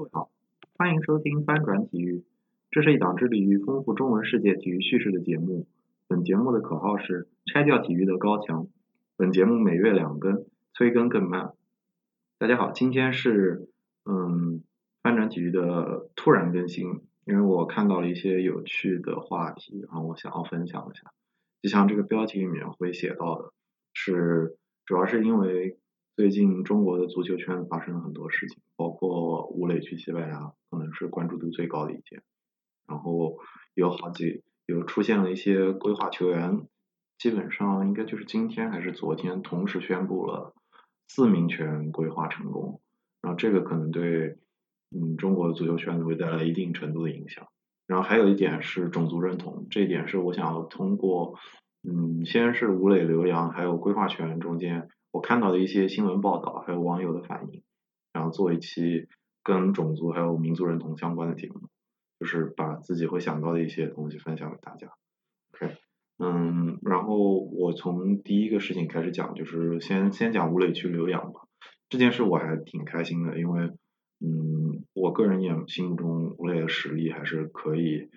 各位好，欢迎收听翻转体育，这是一档致力于丰富中文世界体育叙事的节目。本节目的口号是拆掉体育的高墙。本节目每月两更，催更更慢。大家好，今天是嗯翻转体育的突然更新，因为我看到了一些有趣的话题，然后我想要分享一下。就像这个标题里面会写到的，是主要是因为。最近中国的足球圈发生了很多事情，包括吴磊去西班牙，可能是关注度最高的一件。然后有好几有出现了一些规划球员，基本上应该就是今天还是昨天同时宣布了四名球员规划成功。然后这个可能对嗯中国的足球圈子会带来一定程度的影响。然后还有一点是种族认同，这一点是我想要通过嗯先是吴磊、刘洋还有规划球员中间。我看到的一些新闻报道，还有网友的反应，然后做一期跟种族还有民族认同相关的节目，就是把自己会想到的一些东西分享给大家。OK，嗯，然后我从第一个事情开始讲，就是先先讲吴磊去留洋吧。这件事我还挺开心的，因为嗯，我个人眼心目中吴磊的实力还是可以。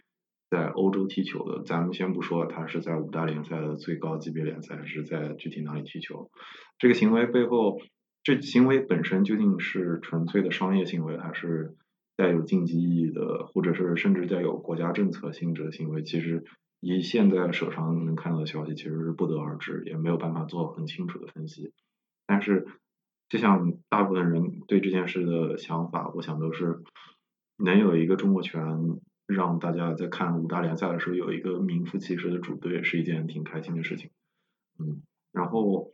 在欧洲踢球的，咱们先不说他是在五大联赛的最高级别联赛，还是在具体哪里踢球，这个行为背后，这行为本身究竟是纯粹的商业行为，还是带有竞技意义的，或者是甚至带有国家政策性质的行为？其实以现在手上能看到的消息，其实是不得而知，也没有办法做很清楚的分析。但是，就像大部分人对这件事的想法，我想都是能有一个中国拳。让大家在看五大联赛的时候有一个名副其实的主队是一件挺开心的事情，嗯，然后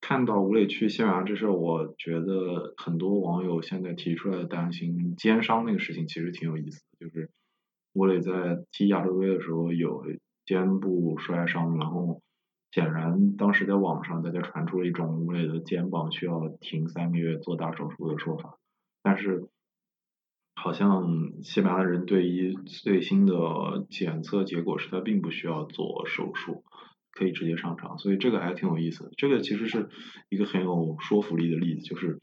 看到吴磊去西班牙这事，我觉得很多网友现在提出来的担心肩伤那个事情其实挺有意思的，就是吴磊在踢亚洲杯的时候有肩部摔伤，然后显然当时在网上大家传出了一种吴磊的肩膀需要停三个月做大手术的说法，但是。好像西班牙人对于最新的检测结果是他并不需要做手术，可以直接上场，所以这个还挺有意思。这个其实是一个很有说服力的例子，就是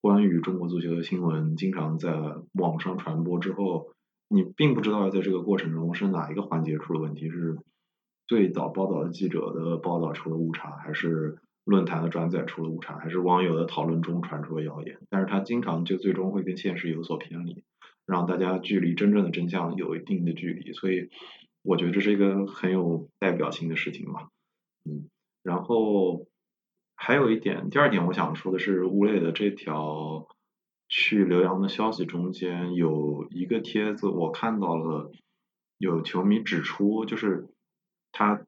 关于中国足球的新闻经常在网上传播之后，你并不知道在这个过程中是哪一个环节出了问题，是最早报道的记者的报道出了误差，还是？论坛的转载出了误差，还是网友的讨论中传出了谣言，但是他经常就最终会跟现实有所偏离，让大家距离真正的真相有一定的距离，所以我觉得这是一个很有代表性的事情嘛，嗯，然后还有一点，第二点我想说的是，吴磊的这条去留洋的消息中间有一个帖子，我看到了有球迷指出，就是他。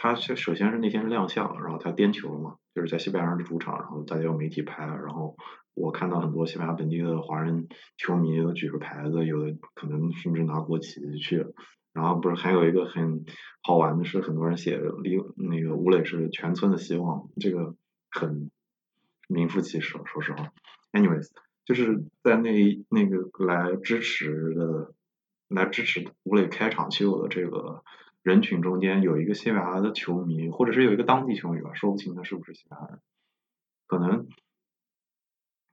他首首先是那天是亮相，然后他颠球嘛，就是在西班牙的主场，然后大家有媒体拍，然后我看到很多西班牙本地的华人球迷都举着牌子，有的可能甚至拿国旗去。然后不是还有一个很好玩的是，很多人写李那个吴磊是全村的希望，这个很名副其实，说实话。anyways，就是在那那个来支持的来支持吴磊开场秀的这个。人群中间有一个西班牙的球迷，或者是有一个当地球迷吧，说不清他是不是西班牙人。可能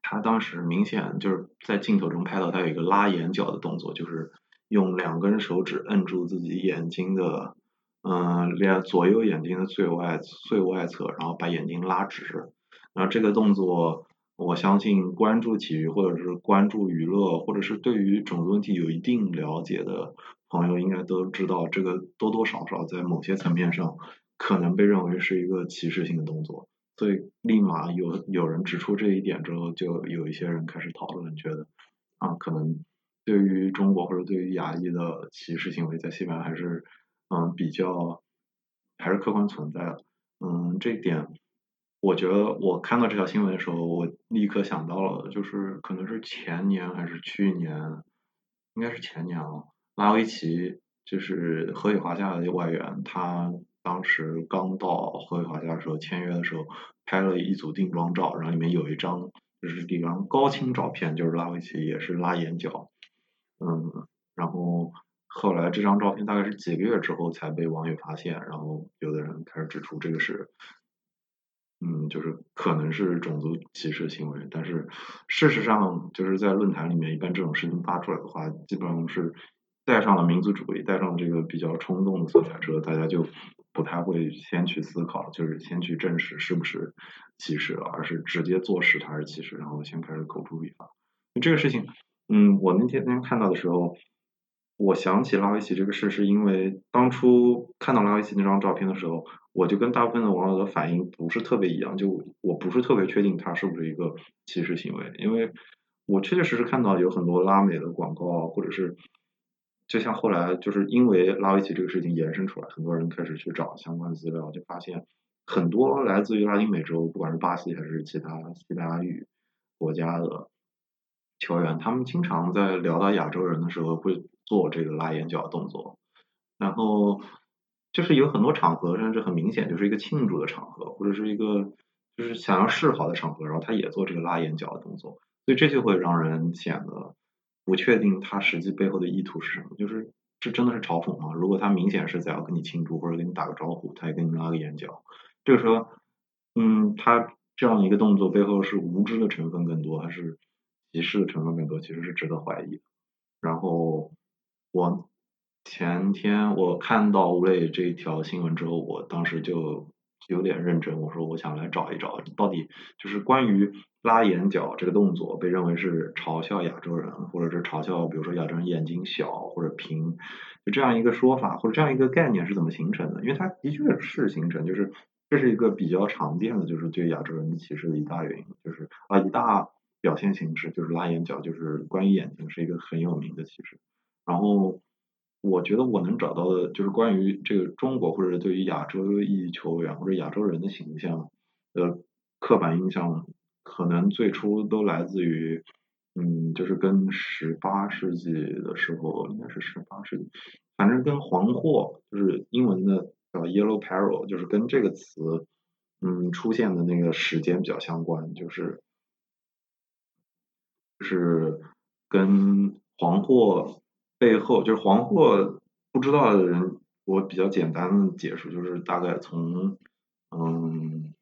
他当时明显就是在镜头中拍到他有一个拉眼角的动作，就是用两根手指摁住自己眼睛的，嗯，两左右眼睛的最外最外侧，然后把眼睛拉直。然后这个动作，我相信关注体育或者是关注娱乐，或者是对于种族问题有一定了解的。朋友应该都知道，这个多多少少在某些层面上可能被认为是一个歧视性的动作，所以立马有有人指出这一点之后，就有一些人开始讨论，觉得啊，可能对于中国或者对于亚裔的歧视行为在西班牙还是嗯比较还是客观存在的，嗯，这一点我觉得我看到这条新闻的时候，我立刻想到了，就是可能是前年还是去年，应该是前年了。拉维奇就是荷里华夏的外援，他当时刚到荷里华夏的时候签约的时候拍了一组定妆照，然后里面有一张就是一张高清照片，就是拉维奇也是拉眼角，嗯，然后后来这张照片大概是几个月之后才被网友发现，然后有的人开始指出这个是嗯，就是可能是种族歧视行为，但是事实上就是在论坛里面，一般这种事情发出来的话，基本上是带上了民族主义，带上这个比较冲动的色彩之后，大家就不太会先去思考，就是先去证实是不是歧视，而是直接坐实它是歧视，然后先开始口诛笔伐。这个事情，嗯，我那天天看到的时候。我想起拉维奇这个事，是因为当初看到拉维奇那张照片的时候，我就跟大部分的网友的反应不是特别一样，就我不是特别确定他是不是一个歧视行为，因为我确确实实看到有很多拉美的广告，或者是就像后来就是因为拉维奇这个事情延伸出来，很多人开始去找相关的资料，就发现很多来自于拉丁美洲，不管是巴西还是其他西班牙语国家的球员，他们经常在聊到亚洲人的时候会。做这个拉眼角动作，然后就是有很多场合，甚至很明显就是一个庆祝的场合，或者是一个就是想要示好的场合，然后他也做这个拉眼角的动作，所以这就会让人显得不确定他实际背后的意图是什么，就是这真的是嘲讽吗？如果他明显是在要跟你庆祝或者跟你打个招呼，他也跟你拉个眼角，这个时候，嗯，他这样一个动作背后是无知的成分更多，还是歧视的成分更多？其实是值得怀疑的。然后。我前天我看到吴磊这一条新闻之后，我当时就有点认真，我说我想来找一找，到底就是关于拉眼角这个动作被认为是嘲笑亚洲人，或者是嘲笑，比如说亚洲人眼睛小或者平，就这样一个说法或者这样一个概念是怎么形成的？因为它的确是形成，就是这是一个比较常见的，就是对亚洲人歧视的一大原因，就是啊一大表现形式就是拉眼角，就是关于眼睛是一个很有名的歧视。然后，我觉得我能找到的，就是关于这个中国或者对于亚洲裔球员或者亚洲人的形象的刻板印象，可能最初都来自于，嗯，就是跟十八世纪的时候，应该是十八世纪，反正跟黄货，就是英文的叫 yellow peril，就是跟这个词，嗯，出现的那个时间比较相关，就是，就是跟黄货。背后就是黄祸，不知道的人，我比较简单的解释就是大概从，嗯，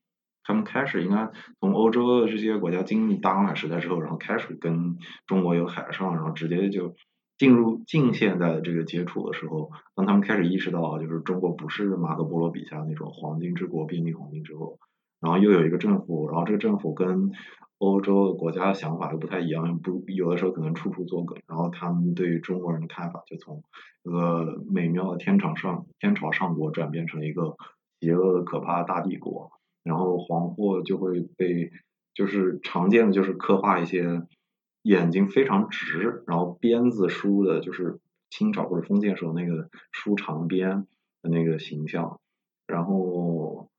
他们开始应该从欧洲的这些国家经历大航海时代之后，然后开始跟中国有海上，然后直接就进入近现代的这个接触的时候，当他们开始意识到就是中国不是马可波罗笔下那种黄金之国、遍地黄金之后，然后又有一个政府，然后这个政府跟欧洲的国家的想法都不太一样，不有的时候可能处处作梗，然后他们对于中国人的看法就从一个美妙的天朝上天朝上国转变成一个邪恶的可怕的大帝国，然后黄祸就会被就是常见的就是刻画一些眼睛非常直，然后鞭子梳的就是清朝或者封建时候那个梳长鞭的那个形象，然后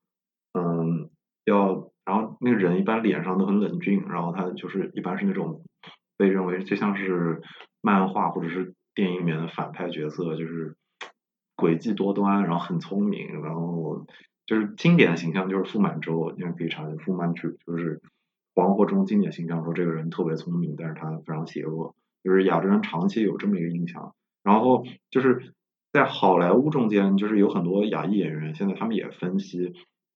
嗯要。然后那个人一般脸上都很冷峻，然后他就是一般是那种被认为就像是漫画或者是电影里面的反派角色，就是诡计多端，然后很聪明，然后就是经典的形象就是傅满洲，你看可以查一下傅满洲，就是黄祸中经典形象，说这个人特别聪明，但是他非常邪恶，就是亚洲人长期有这么一个印象。然后就是在好莱坞中间，就是有很多亚裔演员，现在他们也分析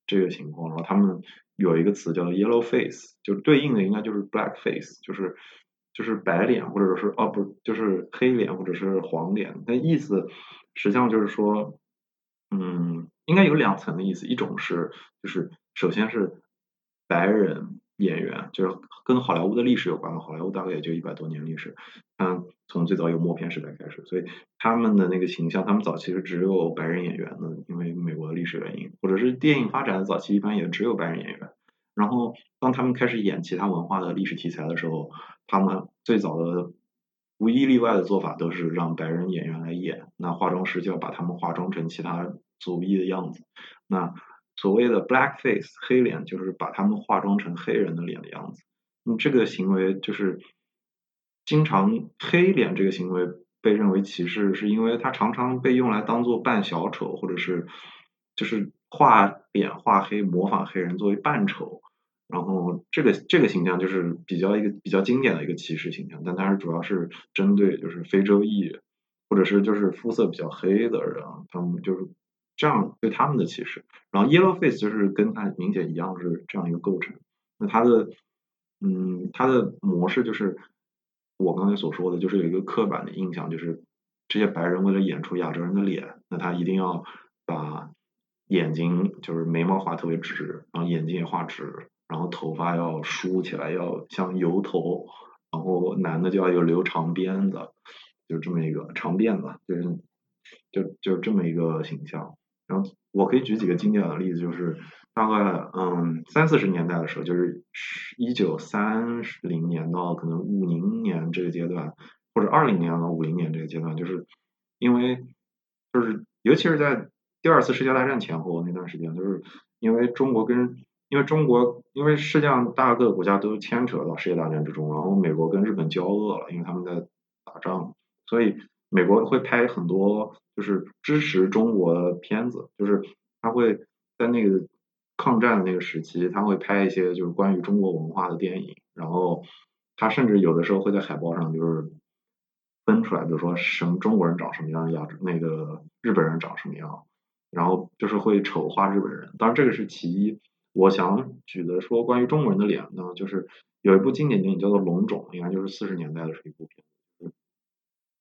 这个情况，然后他们。有一个词叫做 yellow face，就对应的应该就是 black face，就是就是白脸或者是哦不就是黑脸或者是黄脸，那意思实际上就是说，嗯，应该有两层的意思，一种是就是首先是白人演员，就是跟好莱坞的历史有关，好莱坞大概也就一百多年历史，嗯，从最早有默片时代开始，所以他们的那个形象，他们早期是只有白人演员的，因为美国的历史原因，或者是电影发展的早期一般也只有白人演员。然后当他们开始演其他文化的历史题材的时候，他们最早的无一例外的做法都是让白人演员来演，那化妆师就要把他们化妆成其他族裔的样子。那所谓的 black face 黑脸，就是把他们化妆成黑人的脸的样子。嗯，这个行为就是经常黑脸这个行为被认为歧视，是因为它常常被用来当做扮小丑，或者是就是画脸画黑模仿黑人作为扮丑。然后这个这个形象就是比较一个比较经典的一个歧视形象，但它是主要是针对就是非洲裔或者是就是肤色比较黑的人，他们就是这样对他们的歧视。然后 yellow face 就是跟它明显一样是这样一个构成。那它的嗯，它的模式就是我刚才所说的，就是有一个刻板的印象，就是这些白人为了演出亚洲人的脸，那他一定要把眼睛就是眉毛画特别直，然后眼睛也画直，然后头发要梳起来，要像油头，然后男的就要有留长辫子，就这么一个长辫子，就是就就这么一个形象。然后我可以举几个经典的例子，就是大概嗯三四十年代的时候，就是一九三零年到可能五零年这个阶段，或者二零年到五零年这个阶段，就是因为就是尤其是在第二次世界大战前后那段时间，就是因为中国跟因为中国因为世界上大个国家都牵扯到世界大战之中，然后美国跟日本交恶了，因为他们在打仗，所以美国会拍很多。就是支持中国片子，就是他会在那个抗战的那个时期，他会拍一些就是关于中国文化的电影，然后他甚至有的时候会在海报上就是分出来，比如说什么中国人长什么样，亚洲那个日本人长什么样，然后就是会丑化日本人。当然这个是其一，我想举的说关于中国人的脸呢，就是有一部经典电影叫做《龙种》，应该就是四十年代的是一部片。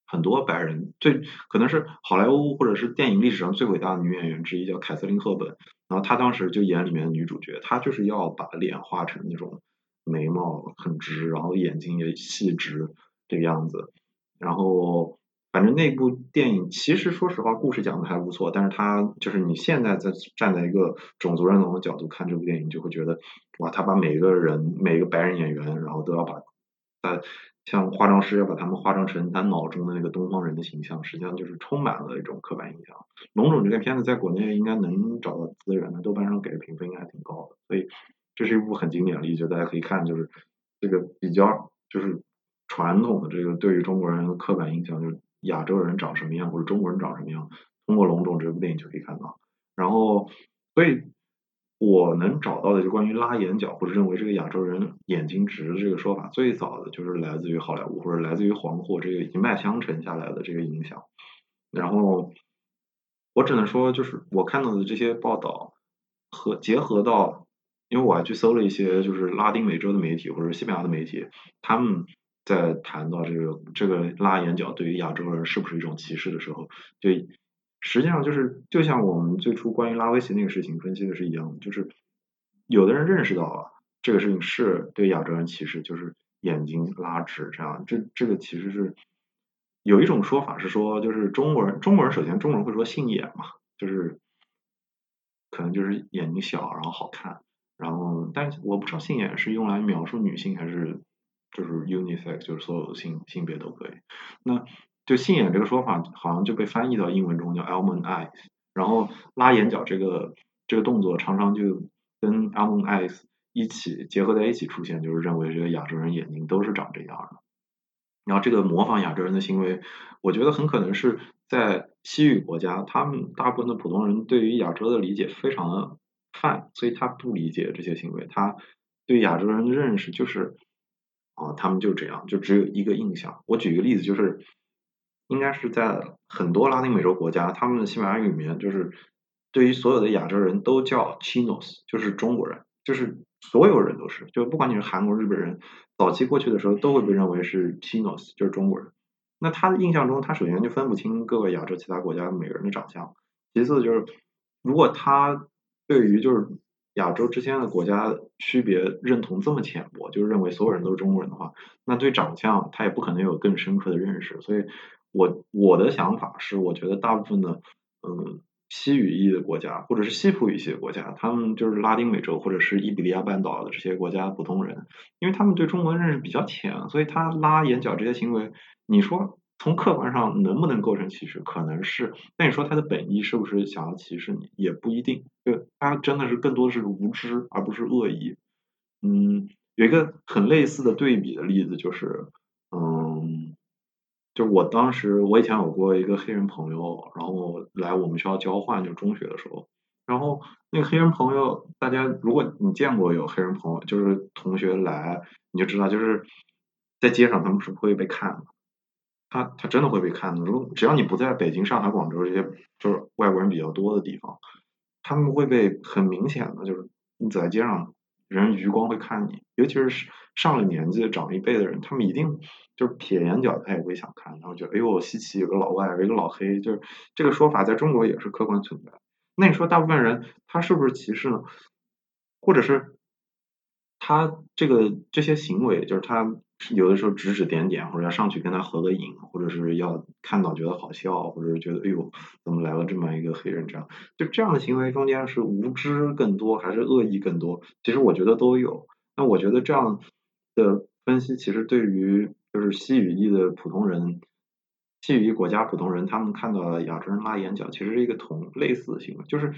很多白人最可能是好莱坞或者是电影历史上最伟大的女演员之一，叫凯瑟琳·赫本。然后她当时就演里面的女主角，她就是要把脸画成那种眉毛很直，然后眼睛也细直这个样子。然后反正那部电影其实说实话故事讲的还不错，但是她就是你现在在站在一个种族认同的角度看这部电影，就会觉得哇，她把每一个人每一个白人演员，然后都要把在。像化妆师要把他们化妆成他脑中的那个东方人的形象，实际上就是充满了一种刻板印象。龙种这个片子在国内应该能找到资源的，豆瓣上给的评分应该还挺高的，所以这是一部很经典的例子，大家可以看，就是这个比较就是传统的这个对于中国人的刻板印象，就是亚洲人长什么样或者中国人长什么样，通过龙种这部电影就可以看到。然后，所以。我能找到的就关于拉眼角或者认为这个亚洲人眼睛直这个说法，最早的就是来自于好莱坞或者来自于黄祸这个一脉相承下来的这个影响。然后我只能说，就是我看到的这些报道和结合到，因为我还去搜了一些就是拉丁美洲的媒体或者西班牙的媒体，他们在谈到这个这个拉眼角对于亚洲人是不是一种歧视的时候，就。实际上就是，就像我们最初关于拉维奇那个事情分析的是一样的，就是有的人认识到了这个事情是对亚洲人歧视，就是眼睛拉直这样，这这个其实是有一种说法是说，就是中国人中国人首先中国人会说杏眼嘛，就是可能就是眼睛小然后好看，然后但我不知道性眼是用来描述女性还是就是 unisex，就是所有的性性别都可以，那。就杏眼这个说法，好像就被翻译到英文中叫 almond eyes，然后拉眼角这个这个动作常常就跟 almond eyes 一起结合在一起出现，就是认为这个亚洲人眼睛都是长这样的。然后这个模仿亚洲人的行为，我觉得很可能是在西语国家，他们大部分的普通人对于亚洲的理解非常的泛，所以他不理解这些行为，他对亚洲人的认识就是啊，他们就这样，就只有一个印象。我举一个例子，就是。应该是在很多拉丁美洲国家，他们的西班牙语里面就是对于所有的亚洲人都叫 chinos，就是中国人，就是所有人都是，就不管你是韩国、日本人，早期过去的时候都会被认为是 chinos，就是中国人。那他的印象中，他首先就分不清各个亚洲其他国家每个人的长相，其次就是如果他对于就是亚洲之间的国家区别认同这么浅薄，就是认为所有人都是中国人的话，那对长相他也不可能有更深刻的认识，所以。我我的想法是，我觉得大部分的，嗯，西语裔的国家，或者是西普语系的国家，他们就是拉丁美洲或者是伊比利亚半岛的这些国家普通人，因为他们对中国认识比较浅，所以他拉眼角这些行为，你说从客观上能不能构成歧视？可能是，但你说他的本意是不是想要歧视你，也不一定。就他真的是更多的是无知，而不是恶意。嗯，有一个很类似的对比的例子就是，就我当时，我以前有过一个黑人朋友，然后来我们学校交换，就中学的时候，然后那个黑人朋友，大家如果你见过有黑人朋友，就是同学来，你就知道，就是在街上他们是不会被看的，他他真的会被看的。如果只要你不在北京、上海、广州这些就是外国人比较多的地方，他们会被很明显的，就是你走在街上，人余光会看你，尤其是上了年纪的长一辈的人，他们一定就是撇眼角，他也会想看，然后觉得哎呦稀奇，有个老外，有一个老黑，就是这个说法在中国也是客观存在。那你说大部分人他是不是歧视呢？或者是他这个这些行为，就是他有的时候指指点点，或者要上去跟他合个影，或者是要看到觉得好笑，或者是觉得哎呦怎么来了这么一个黑人这样，就这样的行为中间是无知更多还是恶意更多？其实我觉得都有。那我觉得这样的分析其实对于就是西语裔的普通人。西语国家普通人，他们看到亚洲人拉眼角，其实是一个同类似的行为，就是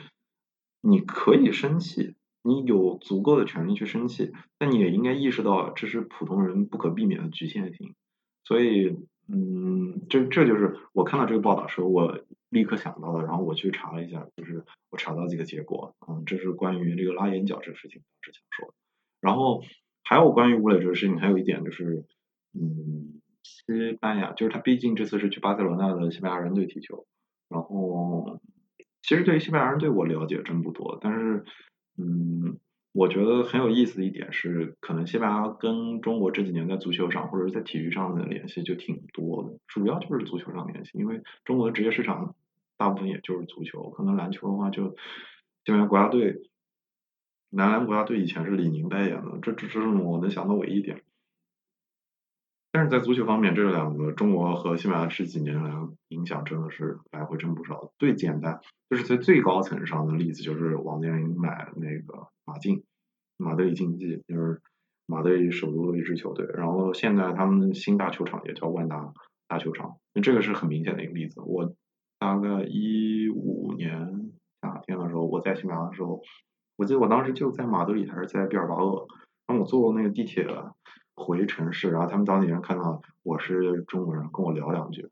你可以生气，你有足够的权利去生气，但你也应该意识到这是普通人不可避免的局限性。所以，嗯，这这就是我看到这个报道时候，我立刻想到的，然后我去查了一下，就是我查到几个结果，嗯，这是关于这个拉眼角这个事情之前说的。然后还有关于吴磊这个事情，还有一点就是，嗯。西班牙就是他，毕竟这次是去巴塞罗那的西班牙人队踢球。然后，其实对于西班牙人队我了解真不多，但是，嗯，我觉得很有意思的一点是，可能西班牙跟中国这几年在足球上或者是在体育上的联系就挺多的，主要就是足球上联系，因为中国的职业市场大部分也就是足球，可能篮球的话就西班牙国家队，男篮国家队以前是李宁代言的，这只是我能想到唯一一点。但是在足球方面，这两个中国和西班牙这几年来影响真的是来回真不少。最简单就是在最高层上的例子，就是王健林买那个马竞，马德里竞技，就是马德里首都的一支球队。然后现在他们新大球场也叫万达大球场，那这个是很明显的一个例子。我大概一五年夏天的时候，我在西班牙的时候，我记得我当时就在马德里还是在毕尔巴鄂，然后我坐那个地铁。回城市，然后他们当地人看到我是中国人，跟我聊两句。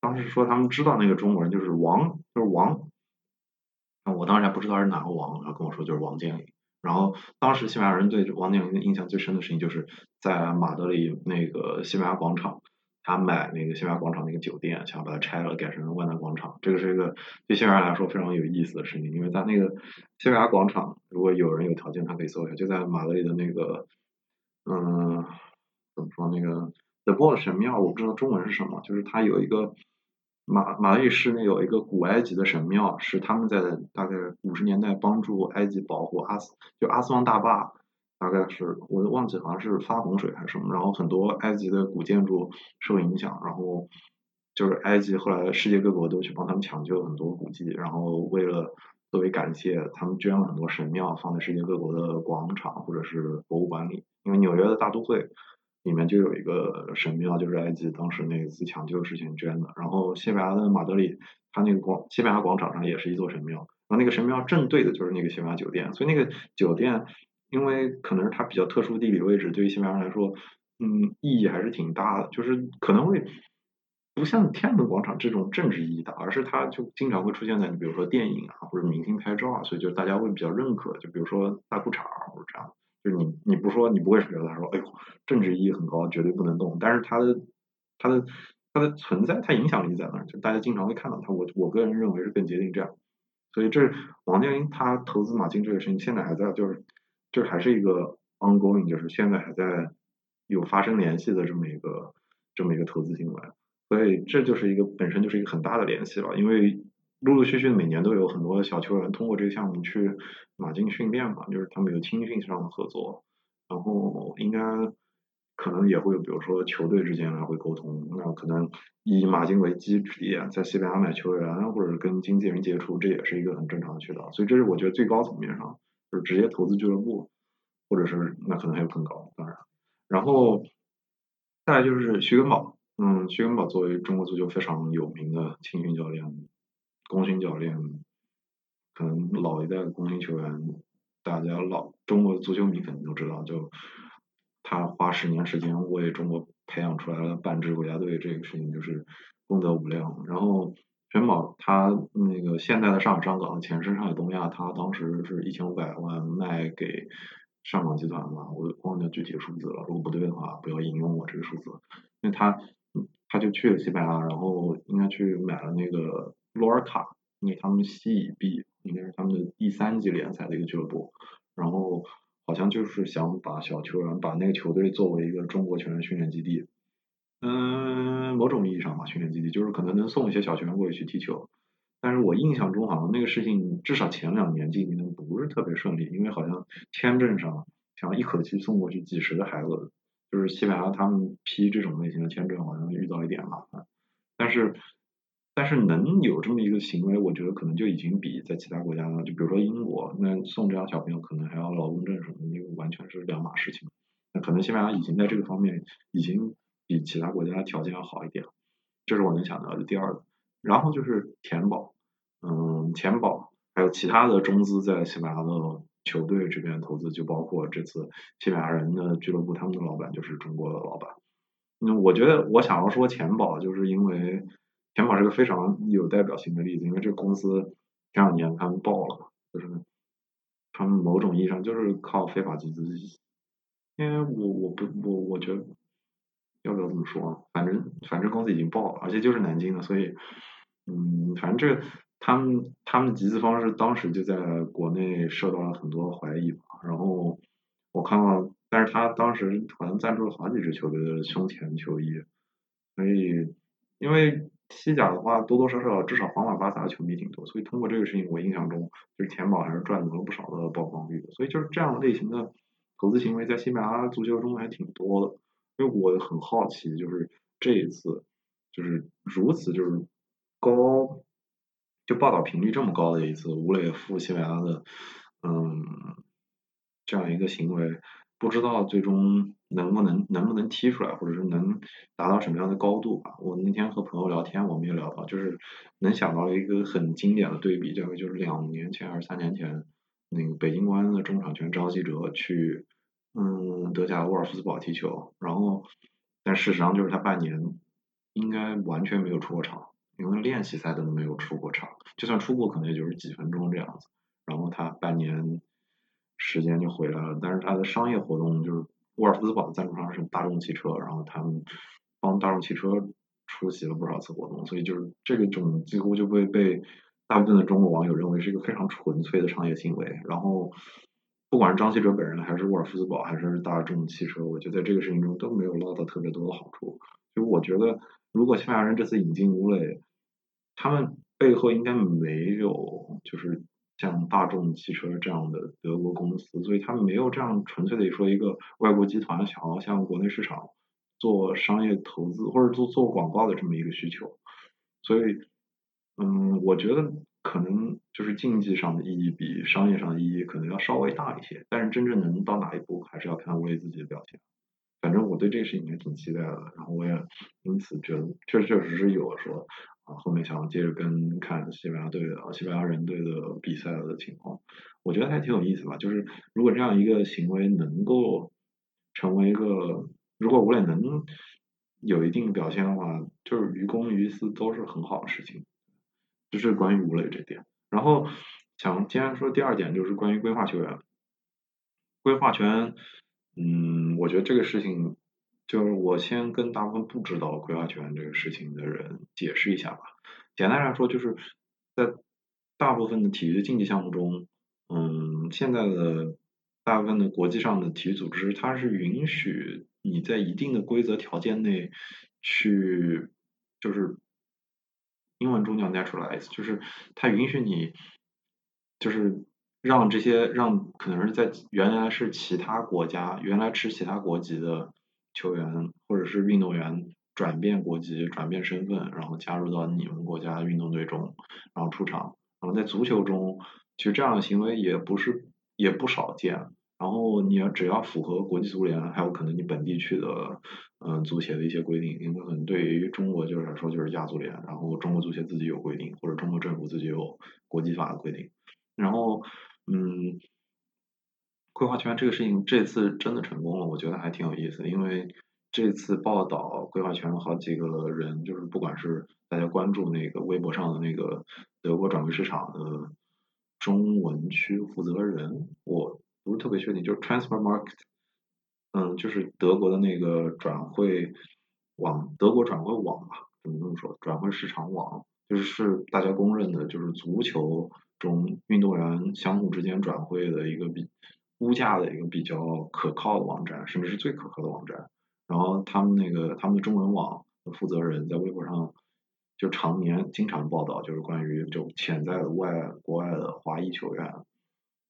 当时说他们知道那个中国人就是王，就是王。那我当时还不知道是哪个王，然后跟我说就是王健林。然后当时西班牙人对王健林的印象最深的事情，就是在马德里那个西班牙广场，他买那个西班牙广场那个酒店，想把它拆了改成万达广场。这个是一个对西班牙来说非常有意思的事情，因为在那个西班牙广场，如果有人有条件，他可以搜一下，就在马德里的那个。嗯，怎么说那个 The Ball 神庙，我不知道中文是什么，就是它有一个马马德里市内有一个古埃及的神庙，是他们在大概五十年代帮助埃及保护阿斯，就阿斯旺大坝，大概是我都忘记好像是发洪水还是什么，然后很多埃及的古建筑受影响，然后就是埃及后来世界各国都去帮他们抢救很多古迹，然后为了。作为感谢，他们捐了很多神庙，放在世界各国的广场或者是博物馆里。因为纽约的大都会里面就有一个神庙，就是埃及当时那次抢救事情捐的。然后西班牙的马德里，它那个广西班牙广场上也是一座神庙。然后那个神庙正对的就是那个西班牙酒店，所以那个酒店因为可能是它比较特殊地理位置，对于西班牙人来说，嗯，意义还是挺大的，就是可能会。不像天安门广场这种政治意义的，而是它就经常会出现在你比如说电影啊或者明星拍照啊，所以就大家会比较认可。就比如说大裤衩或者这样，就是你你不说你不会觉得他说哎呦政治意义很高，绝对不能动。但是它的它的它的存在，它影响力在那儿，就大家经常会看到它。我我个人认为是更接近这样。所以这王健林他投资马竞这个事情，现在还在就是这还是一个 ongoing，就是现在还在有发生联系的这么一个这么一个投资行为。所以这就是一个本身就是一个很大的联系了，因为陆陆续续每年都有很多小球员通过这个项目去马竞训练嘛，就是他们有青训上的合作，然后应该可能也会有，比如说球队之间来回沟通，那可能以马竞为基点，在西班牙买球员或者跟经纪人接触，这也是一个很正常的渠道。所以这是我觉得最高层面上就是直接投资俱乐部，或者是那可能还有更高，当然，然后再来就是徐根宝。嗯，徐根宝作为中国足球非常有名的青训教练、功勋教练，可能老一代的功勋球员，大家老中国的足球迷肯定都知道，就他花十年时间为中国培养出来了半支国家队，这个事情就是功德无量。然后全宝他那个现在的上海上港，前身上海东亚，他当时是一千五百万卖给上港集团嘛，我忘掉具体数字了，如果不对的话，不要引用我这个数字，因为他。他就去了西班牙，然后应该去买了那个洛尔卡，因为他们西乙 B 应该是他们的第三级联赛的一个俱乐部，然后好像就是想把小球员把那个球队作为一个中国球员训练基地，嗯，某种意义上吧，训练基地就是可能能送一些小球员过去踢球，但是我印象中好像那个事情至少前两年进行的不是特别顺利，因为好像签证上想一口气送过去几十个孩子。就是西班牙他们批这种类型的签证好像遇到一点麻烦，但是但是能有这么一个行为，我觉得可能就已经比在其他国家，就比如说英国，那送这样小朋友可能还要劳工证什么的，那个完全是两码事情。那可能西班牙已经在这个方面已经比其他国家条件要好一点，这是我能想到的第二个。然后就是田保，嗯，田保还有其他的中资在西班牙的。球队这边投资就包括这次西班牙人的俱乐部，他们的老板就是中国的老板。那我觉得我想要说钱宝，就是因为钱宝是个非常有代表性的例子，因为这公司前两年他们爆了，就是他们某种意义上就是靠非法集资。因为我我不我我觉得要不要这么说，反正反正公司已经爆了，而且就是南京的，所以嗯，反正这。他们他们的集资方式当时就在国内受到了很多怀疑吧，然后我看到，但是他当时好像赞助了好几支球队的胸前球衣，所以因为西甲的话多多少少至少皇马巴萨的球迷挺多，所以通过这个事情我印象中就是田宝还是赚得了不少的曝光率的，所以就是这样类型的投资行为在西班牙足球中还挺多的，因为我很好奇就是这一次就是如此就是高。就报道频率这么高的一次吴磊赴西班牙的，嗯，这样一个行为，不知道最终能不能能不能踢出来，或者是能达到什么样的高度吧。我那天和朋友聊天，我们也聊到，就是能想到一个很经典的对比，这个就是两年前还是三年前，那个北京国安的中场球员张稀哲去，嗯，德甲沃尔夫斯堡踢球，然后，但事实上就是他半年应该完全没有出过场。因为练习赛都没有出过场，就算出过，可能也就是几分钟这样子。然后他半年时间就回来了，但是他的商业活动就是沃尔夫斯堡的赞助商是大众汽车，然后他们帮大众汽车出席了不少次活动，所以就是这个种几乎就会被大部分的中国网友认为是一个非常纯粹的商业行为。然后不管是张稀哲本人，还是沃尔夫斯堡，还是大众汽车，我觉得在这个事情中都没有捞到特别多的好处。就我觉得。如果西班牙人这次引进吴磊，他们背后应该没有就是像大众汽车这样的德国公司，所以他们没有这样纯粹的说一个外国集团想要向国内市场做商业投资或者做做广告的这么一个需求，所以，嗯，我觉得可能就是竞技上的意义比商业上的意义可能要稍微大一些，但是真正能到哪一步，还是要看吴磊自己的表现。反正我对这个事情也挺期待的，然后我也因此觉得确确实实有说啊，后面想接着跟看西班牙队的西班牙人队的比赛的情况，我觉得还挺有意思吧。就是如果这样一个行为能够成为一个，如果吴磊能有一定表现的话，就是于公于私都是很好的事情。就是关于吴磊这点。然后想既然说第二点就是关于规划球员，规划权。嗯，我觉得这个事情，就是我先跟大部分不知道规划权这个事情的人解释一下吧。简单来说，就是在大部分的体育竞技项目中，嗯，现在的大部分的国际上的体育组织，它是允许你在一定的规则条件内去，就是英文中叫 naturalize，就是它允许你，就是。让这些让可能是在原来是其他国家原来持其他国籍的球员或者是运动员转变国籍转变身份，然后加入到你们国家运动队中，然后出场。然后在足球中，其实这样的行为也不是也不少见。然后你要只要符合国际足联，还有可能你本地区的嗯足协的一些规定，因为可能对于中国就是来说就是亚足联，然后中国足协自己有规定，或者中国政府自己有国际法的规定，然后。嗯，规划权这个事情这次真的成功了，我觉得还挺有意思。因为这次报道规划权好几个人，就是不管是大家关注那个微博上的那个德国转会市场的中文区负责人，我不是特别确定，就是 Transfer Market，嗯，就是德国的那个转会网德国转会网吧，怎么这么说？转会市场网就是是大家公认的，就是足球中运动员相互之间转会的一个比估价的一个比较可靠的网站，甚至是最可靠的网站。然后他们那个他们的中文网的负责人在微博上就常年经常报道，就是关于就潜在的外国外的华裔球员。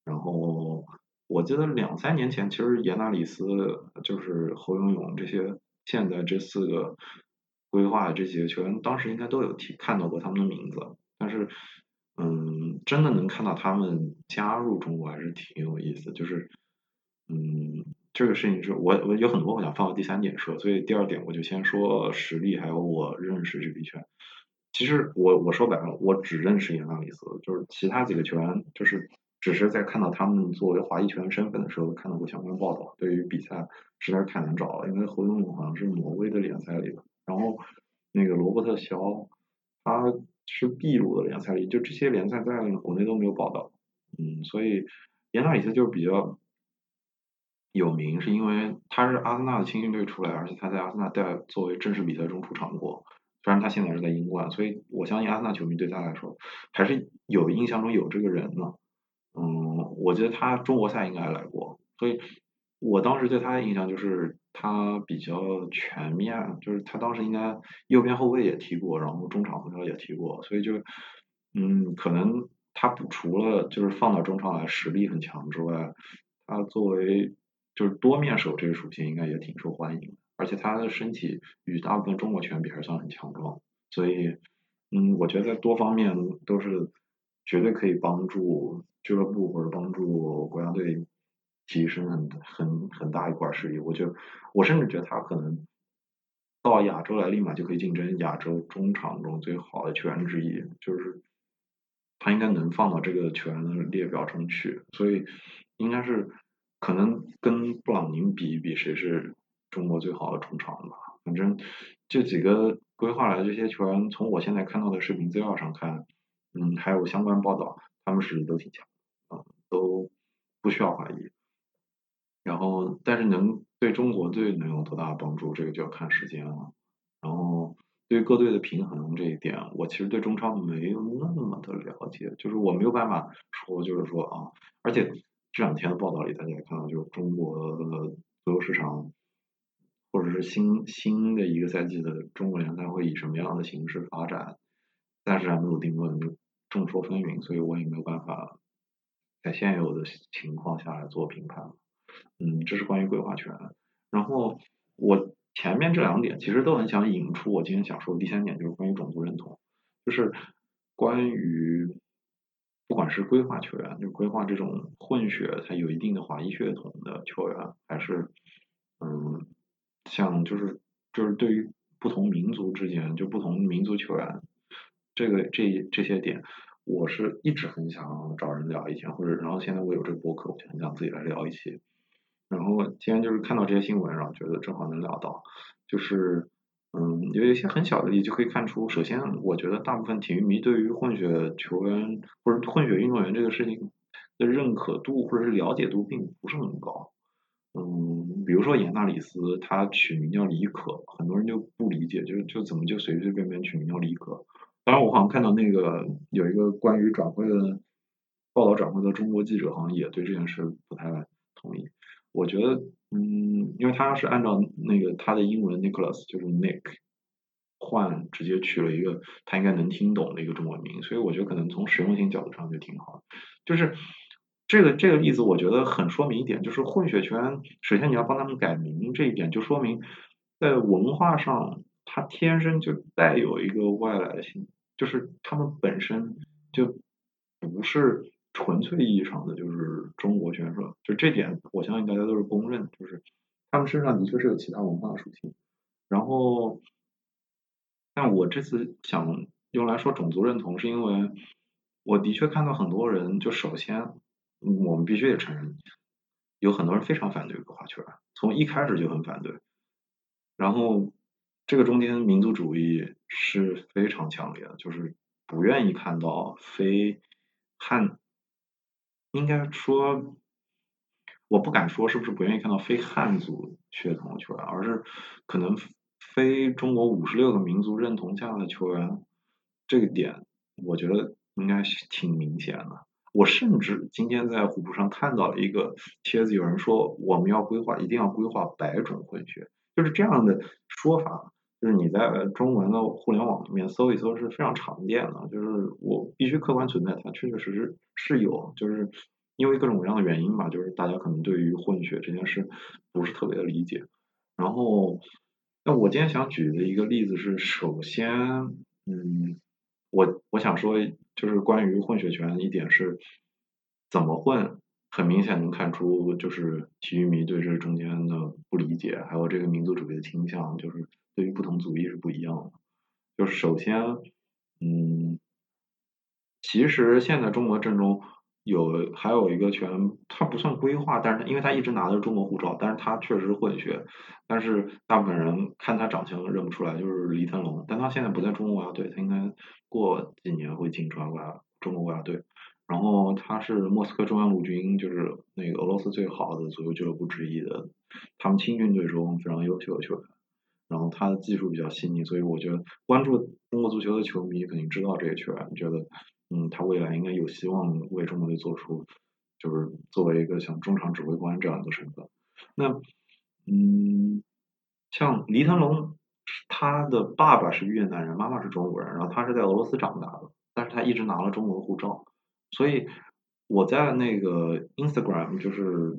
然后我记得两三年前，其实严纳里斯就是侯永永这些现在这四个规划的这些球员，当时应该都有提看到过他们的名字。但是，嗯，真的能看到他们加入中国还是挺有意思。就是，嗯，这个事情是我我有很多我想放到第三点说，所以第二点我就先说实力，还有我认识这笔钱。其实我我说白了，我只认识严纳里斯，就是其他几个球员就是。只是在看到他们作为华裔球员身份的时候看到过相关报道。对于比赛实在是太难找了，因为侯永永好像是挪威的联赛里的，然后那个罗伯特肖他是秘鲁的联赛里，就这些联赛在国内都没有报道。嗯，所以延纳里斯就是比较有名，是因为他是阿森纳的青训队出来，而且他在阿森纳带作为正式比赛中出场过。虽然他现在是在英冠，所以我相信阿森纳球迷对他来说还是有印象中有这个人呢。嗯，我觉得他中国赛应该来过，所以我当时对他的印象就是他比较全面，就是他当时应该右边后卫也踢过，然后中场后腰也踢过，所以就嗯，可能他不除了就是放到中场来实力很强之外，他作为就是多面手这个属性应该也挺受欢迎，而且他的身体与大部分中国球员比还算很强壮，所以嗯，我觉得在多方面都是绝对可以帮助。俱乐部或者帮助国家队提升很很很大一块实力，我就我甚至觉得他可能到亚洲来立马就可以竞争亚洲中场中最好的球员之一，就是他应该能放到这个球员的列表中去，所以应该是可能跟布朗宁比一比谁是中国最好的中场吧。反正这几个规划来的这些球员，从我现在看到的视频资料上看，嗯，还有相关报道，他们实力都挺强。啊都不需要怀疑，然后但是能对中国队能有多大帮助，这个就要看时间了。然后对各队的平衡这一点，我其实对中超没有那么的了解，就是我没有办法说，就是说啊，而且这两天的报道里，大家也看到，就是中国足球市场，或者是新新的一个赛季的中国联赛会以什么样的形式发展，暂时还没有定论，众说纷纭，所以我也没有办法。在现有的情况下来做评判，嗯，这是关于规划权。然后我前面这两点其实都很想引出我今天想说的第三点，就是关于种族认同，就是关于不管是规划球员，就规划这种混血，他有一定的华裔血统的球员，还是嗯，像就是就是对于不同民族之间，就不同民族球员，这个这这些点。我是一直很想找人聊一天，或者然后现在我有这个博客，我就很想自己来聊一些。然后今天就是看到这些新闻，然后觉得正好能聊到，就是嗯，有一些很小的例就可以看出，首先我觉得大部分体育迷对于混血球员或者混血运动员这个事情的认可度或者是了解度并不是很高。嗯，比如说严纳里斯，他取名叫李可，很多人就不理解，就就怎么就随随便便取名叫李可。当然，我好像看到那个有一个关于转会的报道转会的中国记者，好像也对这件事不太同意。我觉得，嗯，因为他是按照那个他的英文 Nicholas 就是 Nick 换直接取了一个他应该能听懂的一个中文名，所以我觉得可能从实用性角度上就挺好。就是这个这个例子，我觉得很说明一点，就是混血圈，首先你要帮他们改名，这一点就说明在文化上。他天生就带有一个外来的性，就是他们本身就不是纯粹意义上的就是中国选手，就这点我相信大家都是公认，就是他们身上的确是有其他文化的属性。然后，但我这次想用来说种族认同，是因为我的确看到很多人，就首先我们必须得承认，有很多人非常反对规划圈，从一开始就很反对，然后。这个中间民族主义是非常强烈的，就是不愿意看到非汉，应该说，我不敢说是不是不愿意看到非汉族血统的球员，而是可能非中国五十六个民族认同下的球员，这个点我觉得应该是挺明显的。我甚至今天在虎扑上看到了一个帖子，有人说我们要规划，一定要规划百种混血，就是这样的说法，就是你在中文的互联网里面搜一搜是非常常见的。就是我必须客观存在，它确确实实是有，就是因为各种各样的原因吧，就是大家可能对于混血这件事不是特别的理解。然后，那我今天想举的一个例子是，首先，嗯。我我想说，就是关于混血权一点是，怎么混，很明显能看出，就是体育迷对这中间的不理解，还有这个民族主义的倾向，就是对于不同族裔是不一样的。就是首先，嗯，其实现在中国阵中。有还有一个全，他不算规划，但是因为他一直拿的是中国护照，但是他确实是混血，但是大部分人看他长相认不出来，就是李腾龙，但他现在不在中国国家队，他应该过几年会进中国中国国家队，然后他是莫斯科中央陆军，就是那个俄罗斯最好的足球俱乐部之一的，他们青训队中非常优秀的球员，然后他的技术比较细腻，所以我觉得关注中国足球的球迷肯定知道这个球员，觉得。嗯，他未来应该有希望为中国队做出，就是作为一个像中场指挥官这样一个身份。那，嗯，像黎腾龙，他的爸爸是越南人，妈妈是中国人，然后他是在俄罗斯长大的，但是他一直拿了中国护照。所以我在那个 Instagram，就是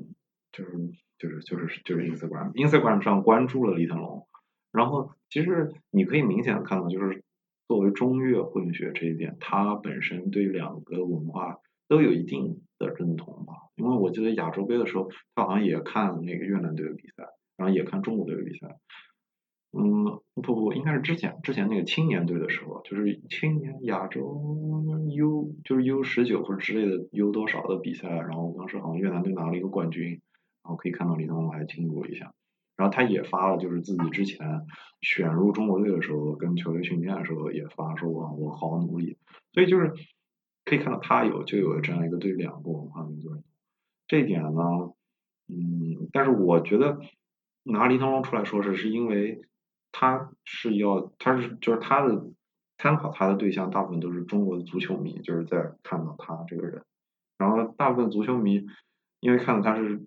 就是就是就是就是 Instagram，Instagram 上关注了李腾龙，然后其实你可以明显的看到，就是。作为中越混血这一点，他本身对两个文化都有一定的认同吧。因为我记得亚洲杯的时候，他好像也看那个越南队的比赛，然后也看中国队的比赛。嗯，不不，应该是之前之前那个青年队的时候，就是青年亚洲 U 就是 U 十九或者之类的 U 多少的比赛，然后当时好像越南队拿了一个冠军，然后可以看到李腾龙还庆祝了一下。然后他也发了，就是自己之前选入中国队的时候，跟球队训练的时候也发说，我我好努力。所以就是可以看到他有就有这样一个对两个文化民族认同。这一点呢，嗯，但是我觉得拿李腾龙出来说是，是因为他是要他是就是他的参考他的对象大部分都是中国的足球迷，就是在看到他这个人。然后大部分足球迷因为看到他是。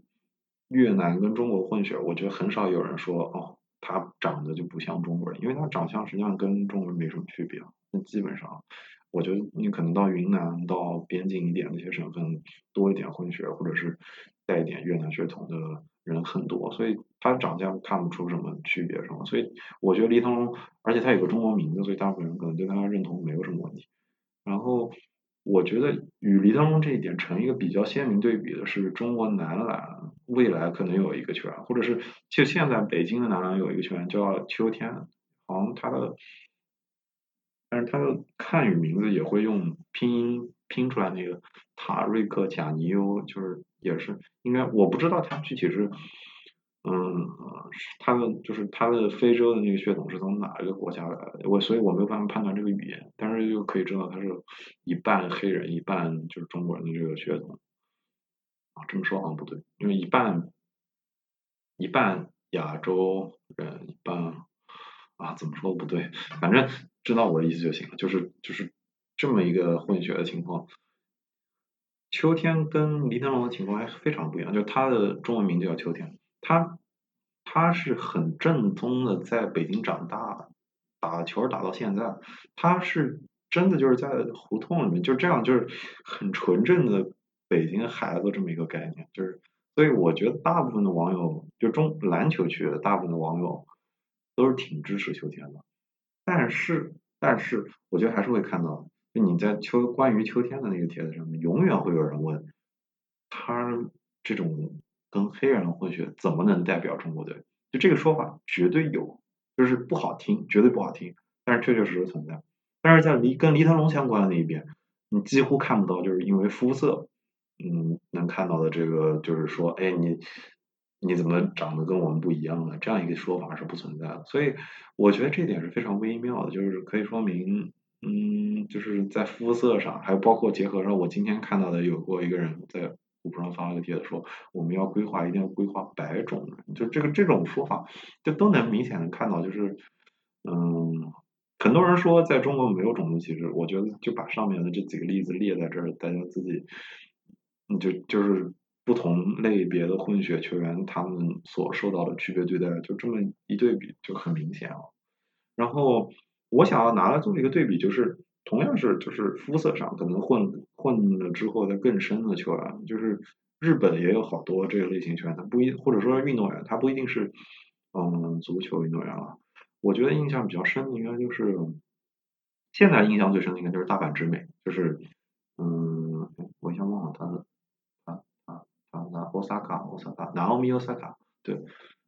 越南跟中国混血，我觉得很少有人说哦，他长得就不像中国人，因为他长相实际上跟中国人没什么区别。那基本上，我觉得你可能到云南、到边境一点那些省份多一点混血，或者是带一点越南血统的人很多，所以他长相看不出什么区别，什么？所以我觉得黎腾龙，而且他有个中国名字，所以大部分人可能对他认同没有什么问题。然后。我觉得与李腾龙这一点成一个比较鲜明对比的是，中国男篮未来可能有一个球员，或者是就现在北京的男篮有一个球员叫秋天，好像他的，但是他的汉语名字也会用拼音拼出来那个塔瑞克贾尼欧，就是也是应该我不知道他具体是。嗯，他的就是他的非洲的那个血统是从哪一个国家来的？我所以我没有办法判断这个语言，但是又可以知道他是一半黑人，一半就是中国人的这个血统。啊，这么说好像不对，因为一半一半亚洲人，一半啊，怎么说都不对，反正知道我的意思就行了。就是就是这么一个混血的情况。秋天跟黎腾龙的情况还非常不一样，就他的中文名字叫秋天。他他是很正宗的，在北京长大的，打球打到现在，他是真的就是在胡同里面就这样，就是很纯正的北京孩子这么一个概念，就是所以我觉得大部分的网友就中篮球区的大部分的网友都是挺支持秋天的，但是但是我觉得还是会看到，你在秋关于秋天的那个帖子上面，永远会有人问他这种。跟黑人混血怎么能代表中国队？就这个说法绝对有，就是不好听，绝对不好听，但是确确实实存在。但是在离跟黎腾龙相关的那一边，你几乎看不到，就是因为肤色，嗯，能看到的这个就是说，哎，你你怎么长得跟我们不一样呢？这样一个说法是不存在的。所以我觉得这点是非常微妙的，就是可以说明，嗯，就是在肤色上，还有包括结合上，我今天看到的有过一个人在。微博上发了个帖子说，我们要规划，一定要规划百种人，就这个这种说法，就都能明显的看到，就是嗯，很多人说在中国没有种族歧视，我觉得就把上面的这几个例子列在这儿，大家自己，你就就是不同类别的混血球员他们所受到的区别对待，就这么一对比就很明显啊。然后我想要拿来做一个对比，就是同样是就是肤色上可能混混了之后的更深的球员，就是日本也有好多这个类型球员，他不一或者说运动员，他不一定是嗯足球运动员了。我觉得印象比较深的应该就是，现在印象最深的应该就是大阪直美，就是嗯，我一下忘了他的，他他他他 Osaka Osaka Naomi Osaka，对，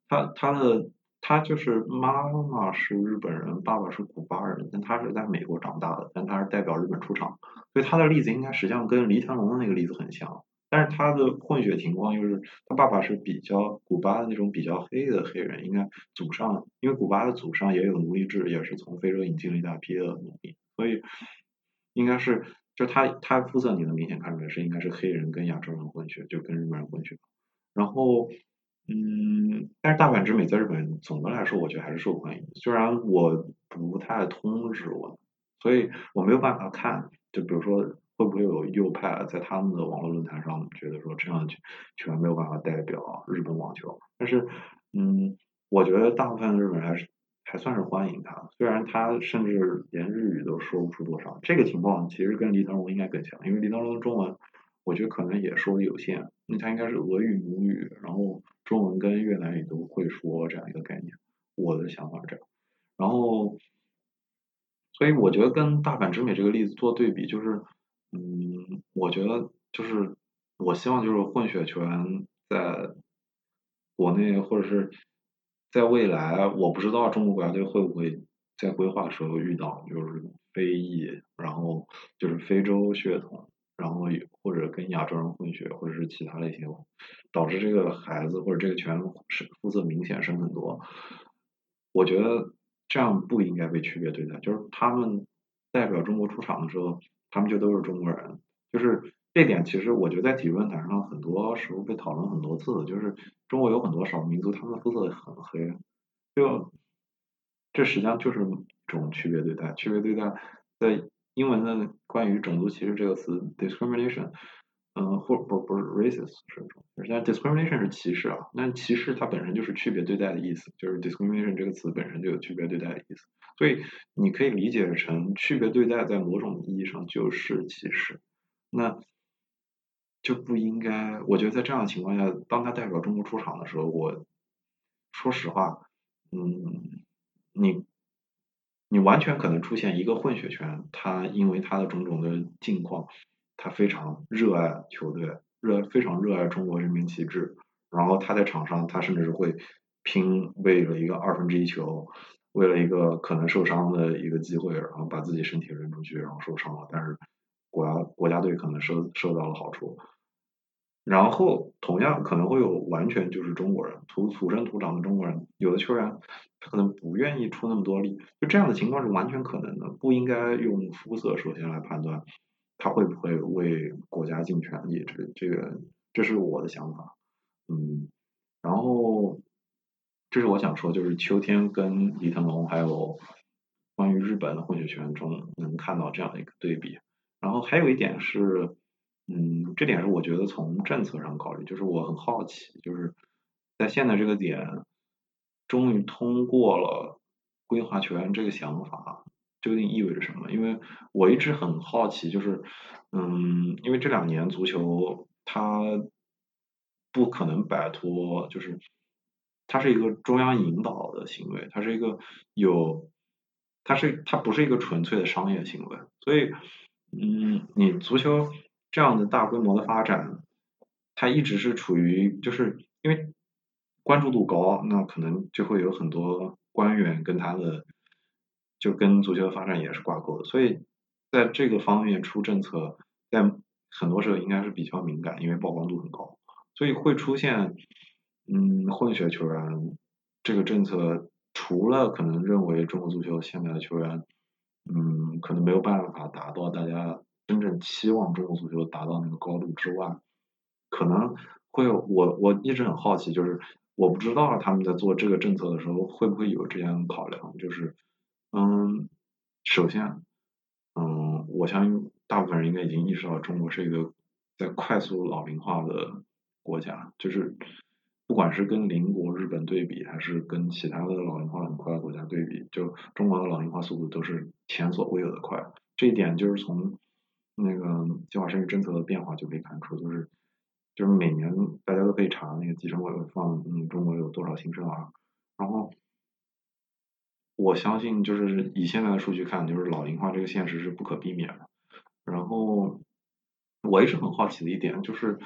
他他的他就是妈妈是日本人，爸爸是古巴人，但他是在美国长大的，但他是代表日本出场，所以他的例子应该实际上跟李天龙的那个例子很像。但是他的混血情况又是，他爸爸是比较古巴的那种比较黑的黑人，应该祖上，因为古巴的祖上也有奴隶制，也是从非洲引进了一大批的奴隶，所以应该是，就他他肤色你能明显看出来是应该是黑人跟亚洲人混血，就跟日本人混血。然后，嗯，但是大阪直美在日本总的来说我觉得还是受欢迎，虽然我不太通日文，所以我没有办法看，就比如说。会不会有右派在他们的网络论坛上觉得说这样球球员没有办法代表日本网球？但是，嗯，我觉得大部分日本人还是还算是欢迎他，虽然他甚至连日语都说不出多少。这个情况其实跟李腾龙应该更像，因为李腾龙的中文我觉得可能也说的有限，因为他应该是俄语母语，然后中文跟越南语都会说这样一个概念。我的想法是这样，然后，所以我觉得跟大阪直美这个例子做对比就是。嗯，我觉得就是我希望就是混血球员在国内或者是在未来，我不知道中国国家队会不会在规划的时候遇到就是非裔，然后就是非洲血统，然后或者跟亚洲人混血，或者是其他类型，导致这个孩子或者这个全是肤色明显深很多。我觉得这样不应该被区别对待，就是他们代表中国出场的时候。他们就都是中国人，就是这点，其实我觉得在体育论坛上很多时候被讨论很多次，就是中国有很多少数民族，他们的肤色很黑，就这实际上就是一种区别对待，区别对待，在英文的关于种族歧视这个词 discrimination。嗯，或不不是 racist 是种，实际上 discrimination 是歧视啊。那歧视它本身就是区别对待的意思，就是 discrimination 这个词本身就有区别对待的意思。所以你可以理解成区别对待在某种意义上就是歧视。那就不应该，我觉得在这样的情况下，当他代表中国出场的时候，我说实话，嗯，你你完全可能出现一个混血圈，他因为他的种种的境况。他非常热爱球队，热非常热爱中国人民旗帜。然后他在场上，他甚至是会拼为了一个二分之一球，为了一个可能受伤的一个机会，然后把自己身体扔出去，然后受伤了。但是国家国家队可能受受到了好处。然后同样可能会有完全就是中国人土土生土长的中国人，有的球员他可能不愿意出那么多力，就这样的情况是完全可能的，不应该用肤色首先来判断。他会不会为国家尽全力？这这个这是我的想法，嗯，然后这是我想说，就是秋天跟李腾龙还有关于日本的混血球员中能看到这样的一个对比。然后还有一点是，嗯，这点是我觉得从政策上考虑，就是我很好奇，就是在现在这个点，终于通过了规划球员这个想法。究竟意味着什么？因为我一直很好奇，就是，嗯，因为这两年足球它不可能摆脱，就是它是一个中央引导的行为，它是一个有，它是它不是一个纯粹的商业行为，所以，嗯，你足球这样的大规模的发展，它一直是处于，就是因为关注度高，那可能就会有很多官员跟他的。就跟足球的发展也是挂钩的，所以在这个方面出政策，在很多时候应该是比较敏感，因为曝光度很高，所以会出现嗯混血球员这个政策，除了可能认为中国足球现在的球员嗯可能没有办法达到大家真正期望中国足球达到那个高度之外，可能会有我我一直很好奇，就是我不知道他们在做这个政策的时候会不会有这样的考量，就是。嗯，首先，嗯，我相信大部分人应该已经意识到，中国是一个在快速老龄化的国家，就是不管是跟邻国日本对比，还是跟其他的老龄化很快的国家对比，就中国的老龄化速度都是前所未有的快。这一点就是从那个计划生育政策的变化就可以看出，就是就是每年大家都可以查那个计生委放嗯中国有多少新生儿，然后。我相信，就是以现在的数据看，就是老龄化这个现实是不可避免的。然后，我一直很好奇的一点就是，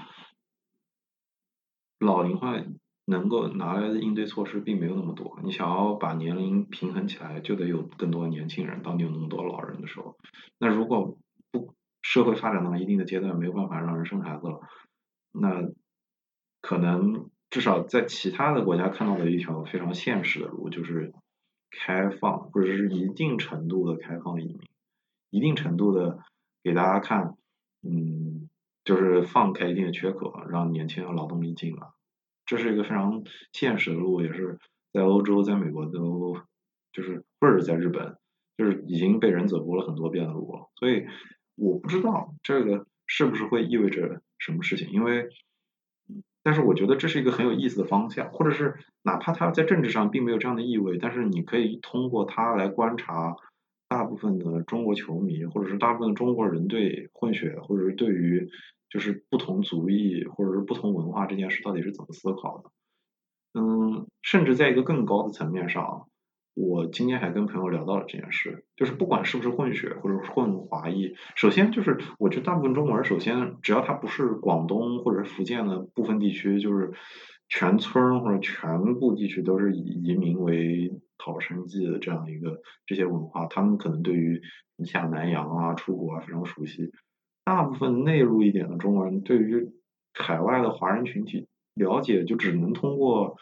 老龄化能够拿来的应对措施并没有那么多。你想要把年龄平衡起来，就得有更多年轻人。当你有那么多老人的时候，那如果不社会发展到一定的阶段，没有办法让人生孩子了，那可能至少在其他的国家看到的一条非常现实的路就是。开放或者是一定程度的开放移民，一定程度的给大家看，嗯，就是放开一定的缺口，让年轻的劳动力进来，这是一个非常现实的路，也是在欧洲、在美国都就是或者在日本，就是已经被人走过了很多遍的路了。所以我不知道这个是不是会意味着什么事情，因为。但是我觉得这是一个很有意思的方向，或者是哪怕它在政治上并没有这样的意味，但是你可以通过它来观察大部分的中国球迷，或者是大部分中国人对混血，或者是对于就是不同族裔或者是不同文化这件事到底是怎么思考的。嗯，甚至在一个更高的层面上。我今天还跟朋友聊到了这件事，就是不管是不是混血或者混华裔，首先就是我觉得大部分中国人，首先只要他不是广东或者福建的部分地区，就是全村或者全部地区都是以移民为讨生计的这样一个这些文化，他们可能对于你像南洋啊、出国啊非常熟悉。大部分内陆一点的中国人，对于海外的华人群体了解，就只能通过。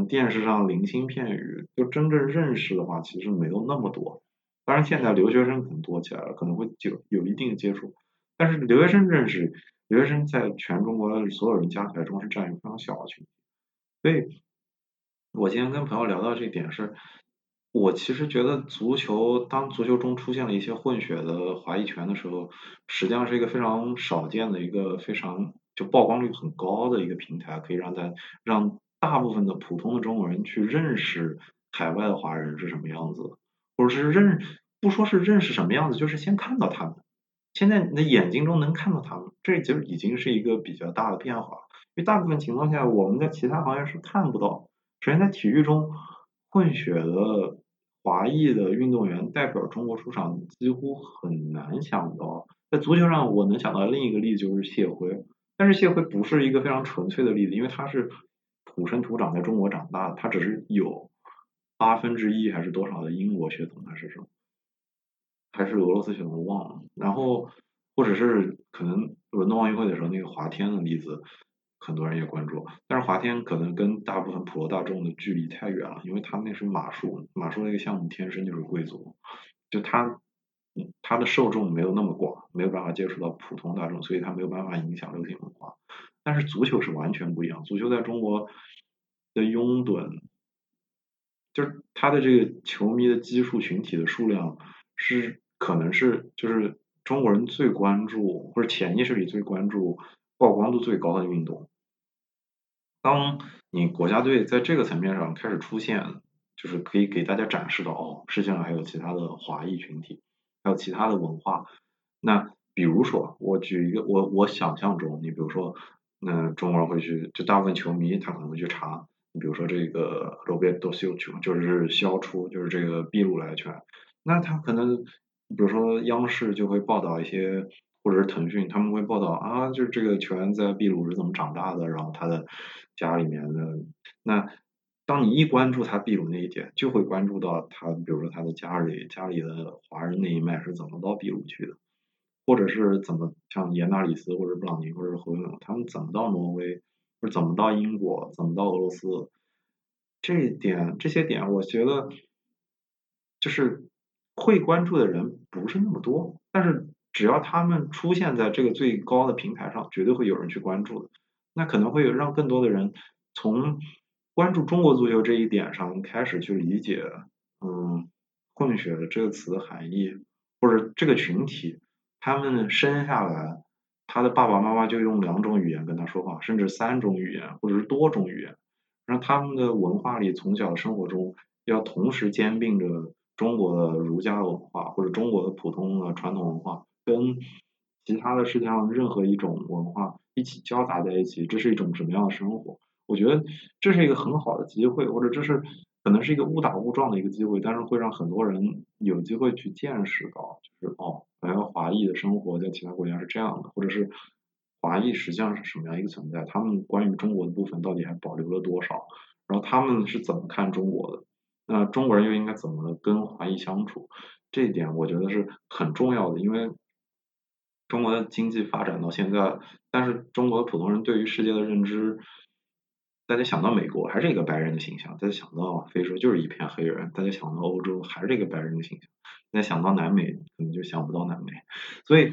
电视上零星片语，就真正认识的话，其实没有那么多。当然，现在留学生可能多起来了，可能会就有一定的接触。但是留学生认识，留学生在全中国所有人加起来中是占有非常小的群体。所以，我今天跟朋友聊到这一点是，我其实觉得足球当足球中出现了一些混血的华裔权的时候，实际上是一个非常少见的一个非常就曝光率很高的一个平台，可以让在让。大部分的普通的中国人去认识海外的华人是什么样子，或者是认不说是认识什么样子，就是先看到他们。现在你的眼睛中能看到他们，这就已经是一个比较大的变化。因为大部分情况下，我们在其他行业是看不到。首先，在体育中，混血的华裔的运动员代表中国出场，几乎很难想到。在足球上，我能想到另一个例子就是谢辉，但是谢辉不是一个非常纯粹的例子，因为他是。土生土长在中国长大的，他只是有八分之一还是多少的英国血统还是什么，还是俄罗斯血统我忘了。然后或者是可能伦敦奥运会的时候那个华天的例子，很多人也关注。但是华天可能跟大部分普罗大众的距离太远了，因为他那是马术，马术那个项目天生就是贵族，就他他的受众没有那么广，没有办法接触到普通大众，所以他没有办法影响流行文化。但是足球是完全不一样，足球在中国的拥趸，就是他的这个球迷的基数群体的数量是可能是就是中国人最关注或者潜意识里最关注曝光度最高的运动。当你国家队在这个层面上开始出现，就是可以给大家展示到哦，世界上还有其他的华裔群体，还有其他的文化。那比如说，我举一个我我想象中，你比如说。那中国人会去，就大部分球迷他可能会去查，你比如说这个罗贝多西奥球，就是消除，就是这个秘鲁来的拳，那他可能，比如说央视就会报道一些，或者是腾讯他们会报道啊，就是这个球员在秘鲁是怎么长大的，然后他的家里面的，那当你一关注他秘鲁那一点，就会关注到他，比如说他的家里家里的华人那一脉是怎么到秘鲁去的。或者是怎么像严纳里斯或者布朗尼或者是侯永他们怎么到挪威，或者怎么到英国，怎么到俄罗斯？这一点这些点，我觉得就是会关注的人不是那么多，但是只要他们出现在这个最高的平台上，绝对会有人去关注的。那可能会让更多的人从关注中国足球这一点上开始去理解，嗯。混血这个词的含义，或者这个群体，他们生下来，他的爸爸妈妈就用两种语言跟他说话，甚至三种语言，或者是多种语言。让他们的文化里，从小生活中要同时兼并着中国的儒家文化，或者中国的普通的传统文化，跟其他的世界上任何一种文化一起交杂在一起，这是一种什么样的生活？我觉得这是一个很好的机会，或者这是可能是一个误打误撞的一个机会，但是会让很多人有机会去见识到，就是哦，原来华裔的生活在其他国家是这样的，或者是华裔实际上是什么样一个存在，他们关于中国的部分到底还保留了多少，然后他们是怎么看中国的，那中国人又应该怎么跟华裔相处？这一点我觉得是很重要的，因为中国的经济发展到现在，但是中国的普通人对于世界的认知。大家想到美国还是一个白人的形象，大家想到非洲就是一片黑人，大家想到欧洲还是一个白人的形象，大家想到南美可能就想不到南美，所以，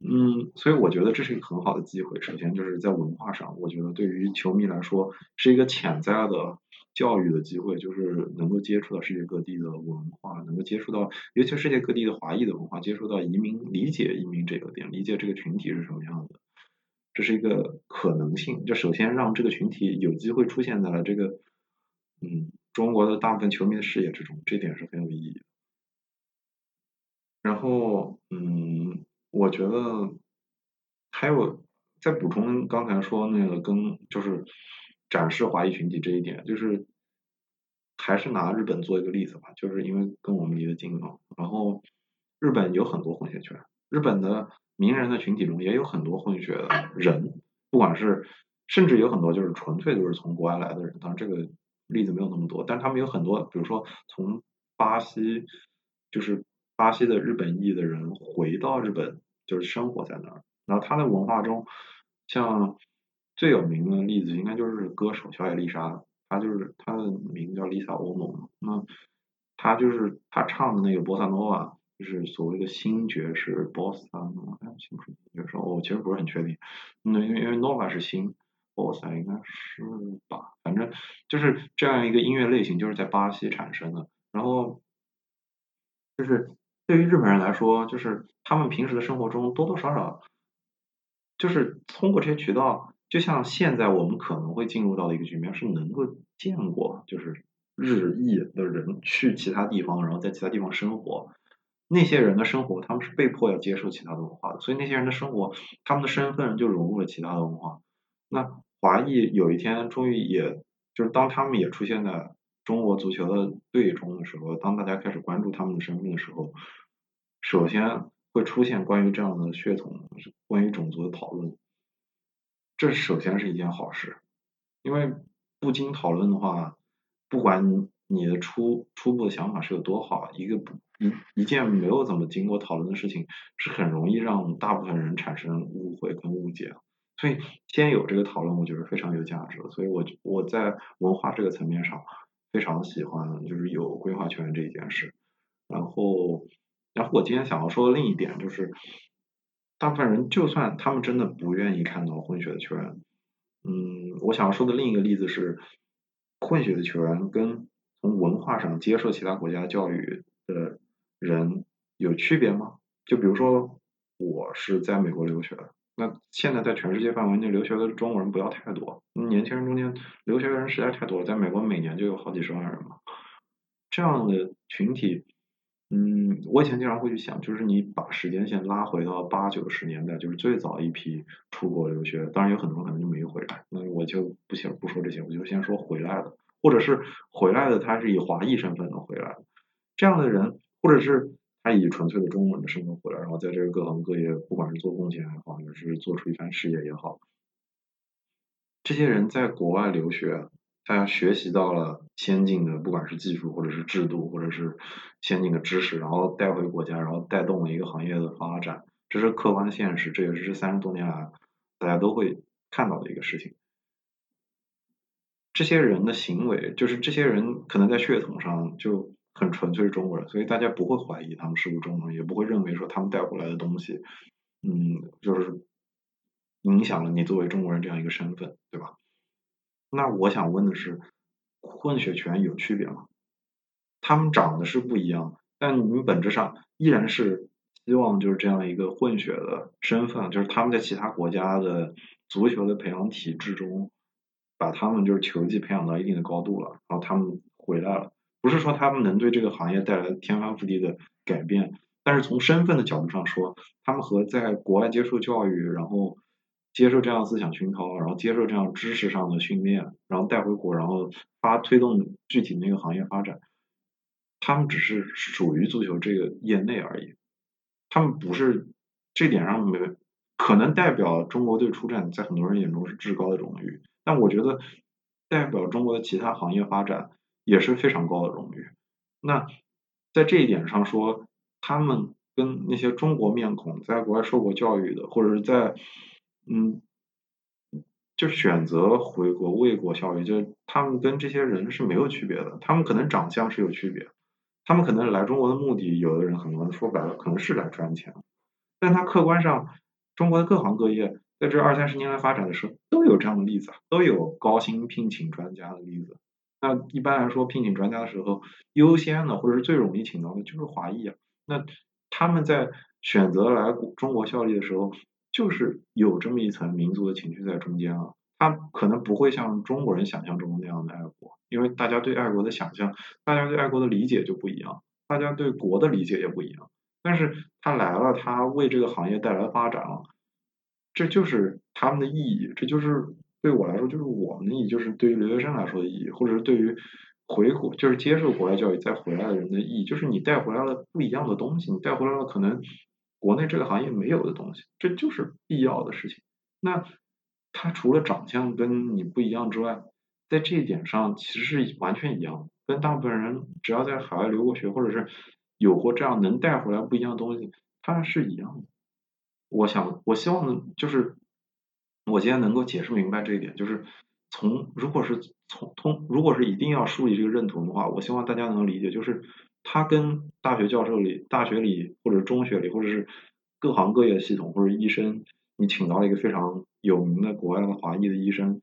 嗯，所以我觉得这是一个很好的机会。首先就是在文化上，我觉得对于球迷来说是一个潜在的教育的机会，就是能够接触到世界各地的文化，能够接触到，尤其世界各地的华裔的文化，接触到移民，理解移民这个点，理解这个群体是什么样的。这是一个可能性，就首先让这个群体有机会出现在了这个，嗯，中国的大部分球迷的视野之中，这点是很有意义的。然后，嗯，我觉得还有再补充刚才说那个跟就是展示华裔群体这一点，就是还是拿日本做一个例子吧，就是因为跟我们离得近嘛。然后日本有很多混血圈，日本的。名人的群体中也有很多混血的人，不管是甚至有很多就是纯粹就是从国外来的人，当然这个例子没有那么多，但他们有很多，比如说从巴西，就是巴西的日本裔的人回到日本，就是生活在那儿，然后他的文化中，像最有名的例子应该就是歌手小野丽莎，她就是她的名字叫丽莎欧盟，那她就是她唱的那个波萨诺瓦。就是所谓的新爵士，bossa nova，新爵士，我其实不是很确定。那因为因为 nova 是新，bossa 应该是吧，反正就是这样一个音乐类型，就是在巴西产生的。然后就是对于日本人来说，就是他们平时的生活中多多少少就是通过这些渠道，就像现在我们可能会进入到的一个局面，是能够见过就是日裔的人去其他地方，然后在其他地方生活。那些人的生活，他们是被迫要接受其他的文化的，所以那些人的生活，他们的身份就融入了其他的文化。那华裔有一天终于也，就是当他们也出现在中国足球的队中的时候，当大家开始关注他们的身份的时候，首先会出现关于这样的血统、关于种族的讨论。这首先是一件好事，因为不经讨论的话，不管你的初初步的想法是有多好，一个不。一一件没有怎么经过讨论的事情，是很容易让大部分人产生误会跟误解。所以先有这个讨论，我觉得非常有价值。所以我我在文化这个层面上非常喜欢，就是有规划权这一件事。然后，然后我今天想要说的另一点就是，大部分人就算他们真的不愿意看到混血的球员，嗯，我想要说的另一个例子是，混血的球员跟从文化上接受其他国家教育的。人有区别吗？就比如说，我是在美国留学的，那现在在全世界范围内留学的中国人不要太多，年轻人中间留学的人实在太多了，在美国每年就有好几十万人嘛。这样的群体，嗯，我以前经常会去想，就是你把时间线拉回到八九十年代，就是最早一批出国留学，当然有很多可能就没回来，那我就不先不说这些，我就先说回来的，或者是回来的他是以华裔身份的回来的，这样的人。或者是他以纯粹的中文的身份回来，然后在这个各行各业，不管是做贡献也好，还是做出一番事业也好，这些人在国外留学，他学习到了先进的，不管是技术或者是制度，或者是先进的知识，然后带回国家，然后带动了一个行业的发展，这是客观现实，这也是这三十多年来大家都会看到的一个事情。这些人的行为，就是这些人可能在血统上就。很纯粹是中国人，所以大家不会怀疑他们是不是中国人，也不会认为说他们带回来的东西，嗯，就是影响了你作为中国人这样一个身份，对吧？那我想问的是，混血权有区别吗？他们长得是不一样，但你们本质上依然是希望就是这样一个混血的身份，就是他们在其他国家的足球的培养体制中，把他们就是球技培养到一定的高度了，然后他们回来了，不是说他们能对这个行业带来天翻覆地的改变，但是从身份的角度上说，他们和在国外接受教育，然后。接受这样思想熏陶，然后接受这样知识上的训练，然后带回国，然后发推动具体那个行业发展。他们只是属于足球这个业内而已，他们不是这点上没可能代表中国队出战，在很多人眼中是至高的荣誉。但我觉得代表中国的其他行业发展也是非常高的荣誉。那在这一点上说，他们跟那些中国面孔在国外受过教育的，或者是在嗯，就选择回国为国效力，就他们跟这些人是没有区别的。他们可能长相是有区别，他们可能来中国的目的，有的人很多人说白了可能是来赚钱，但他客观上，中国的各行各业在这二三十年来发展的时候，都有这样的例子，都有高薪聘请专家的例子。那一般来说，聘请专家的时候，优先的或者是最容易请到的就是华裔啊。那他们在选择来中国效力的时候。就是有这么一层民族的情绪在中间啊，他可能不会像中国人想象中那样的爱国，因为大家对爱国的想象，大家对爱国的理解就不一样，大家对国的理解也不一样。但是他来了，他为这个行业带来发展了，这就是他们的意义，这就是对我来说就是我们的意义，就是对于留学生来说的意义，或者是对于回国就是接受国外教育再回来的人的意义，就是你带回来了不一样的东西，你带回来了可能。国内这个行业没有的东西，这就是必要的事情。那他除了长相跟你不一样之外，在这一点上其实是完全一样的，跟大部分人只要在海外留过学或者是有过这样能带回来不一样的东西，他是一样的。我想，我希望呢，就是我今天能够解释明白这一点，就是从如果是从通，如果是一定要树立这个认同的话，我希望大家能理解，就是。他跟大学教授里、大学里或者中学里，或者是各行各业的系统或者医生，你请到了一个非常有名的国外的华裔的医生，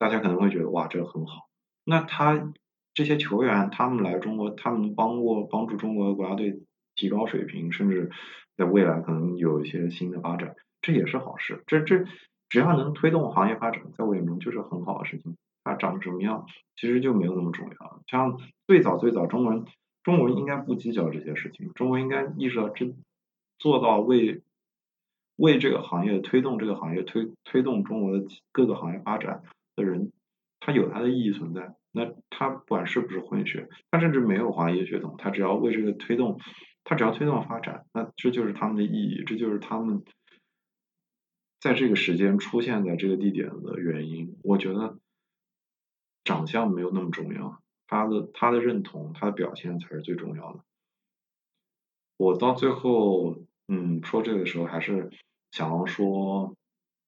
大家可能会觉得哇，这个很好。那他这些球员，他们来中国，他们帮过帮助中国的国家队提高水平，甚至在未来可能有一些新的发展，这也是好事。这这只要能推动行业发展，在我眼中就是很好的事情。它长什么样，其实就没有那么重要。像最早最早中国人。中国人应该不计较这些事情，中国应该意识到这做到为为这个行业推动这个行业推推动中国的各个行业发展的人，他有他的意义存在。那他不管是不是混血，他甚至没有华裔血统，他只要为这个推动，他只要推动发展，那这就是他们的意义，这就是他们在这个时间出现在这个地点的原因。我觉得长相没有那么重要。他的他的认同，他的表现才是最重要的。我到最后，嗯，说这个时候，还是想要说，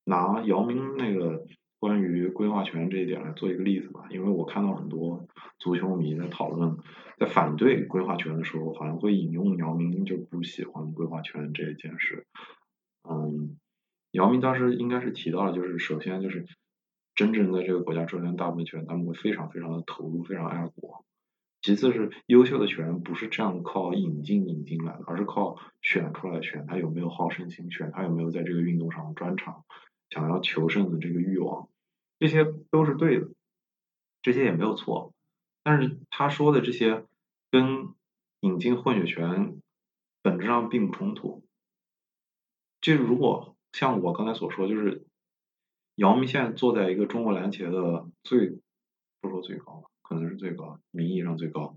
拿姚明那个关于规划权这一点来做一个例子吧。因为我看到很多足球迷在讨论，在反对规划权的时候，好像会引用姚明就不喜欢规划权这一件事。嗯，姚明当时应该是提到了，就是首先就是。真正的这个国家出现大部分球员，他们会非常非常的投入，非常爱国。其次是优秀的球员不是这样靠引进引进来的，而是靠选出来，选他有没有好胜心，选他有没有在这个运动上专长，想要求胜的这个欲望，这些都是对的，这些也没有错。但是他说的这些跟引进混血权本质上并不冲突。就如果像我刚才所说，就是。姚明现在坐在一个中国篮协的最，不说最高，可能是最高，名义上最高，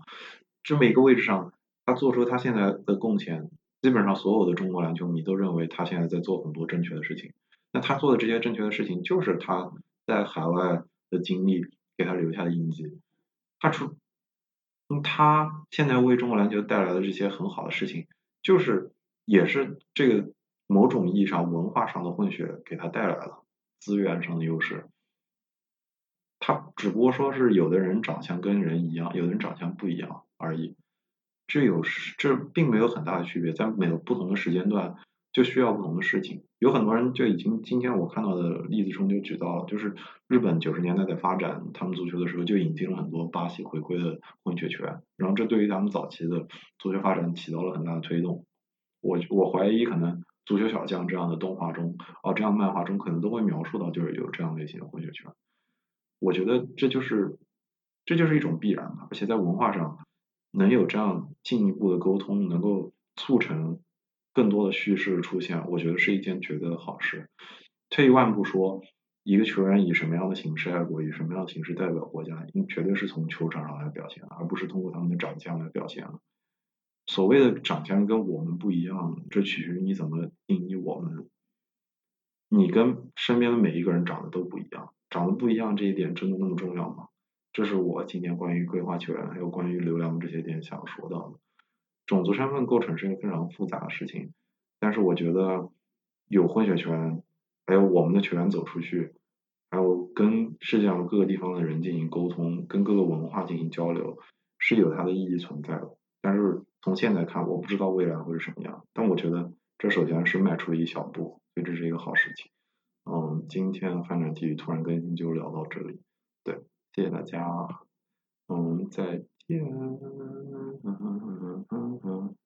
这么一个位置上，他做出他现在的贡献，基本上所有的中国篮球迷都认为他现在在做很多正确的事情。那他做的这些正确的事情，就是他在海外的经历给他留下的印记。他出，他现在为中国篮球带来的这些很好的事情，就是也是这个某种意义上文化上的混血给他带来了。资源上的优势，他只不过说是有的人长相跟人一样，有的人长相不一样而已。这有这并没有很大的区别，在每个不同的时间段，就需要不同的事情。有很多人就已经今天我看到的例子中就举到了，就是日本九十年代在发展他们足球的时候，就引进了很多巴西回归的混血球员，然后这对于他们早期的足球发展起到了很大的推动。我我怀疑可能足球小将这样的动画中，哦这样漫画中可能都会描述到，就是有这样类型的混血圈。我觉得这就是这就是一种必然吧，而且在文化上能有这样进一步的沟通，能够促成。更多的叙事出现，我觉得是一件绝对的好事。退一万步说，一个球员以什么样的形式爱国，以什么样的形式代表国家，绝对是从球场上来表现，而不是通过他们的长相来表现所谓的长相跟我们不一样，这取决于你怎么定义我们。你跟身边的每一个人长得都不一样，长得不一样这一点真的那么重要吗？这是我今天关于规划球员还有关于流量这些点想说到的。种族身份构成是一个非常复杂的事情，但是我觉得有混血球员，还有我们的球员走出去，还有跟世界上各个地方的人进行沟通，跟各个文化进行交流，是有它的意义存在的。但是从现在看，我不知道未来会是什么样，但我觉得这首先是迈出了一小步，所以这是一个好事情。嗯，今天翻转体育突然更新就聊到这里，对，谢谢大家，嗯，再见。嗯嗯嗯嗯嗯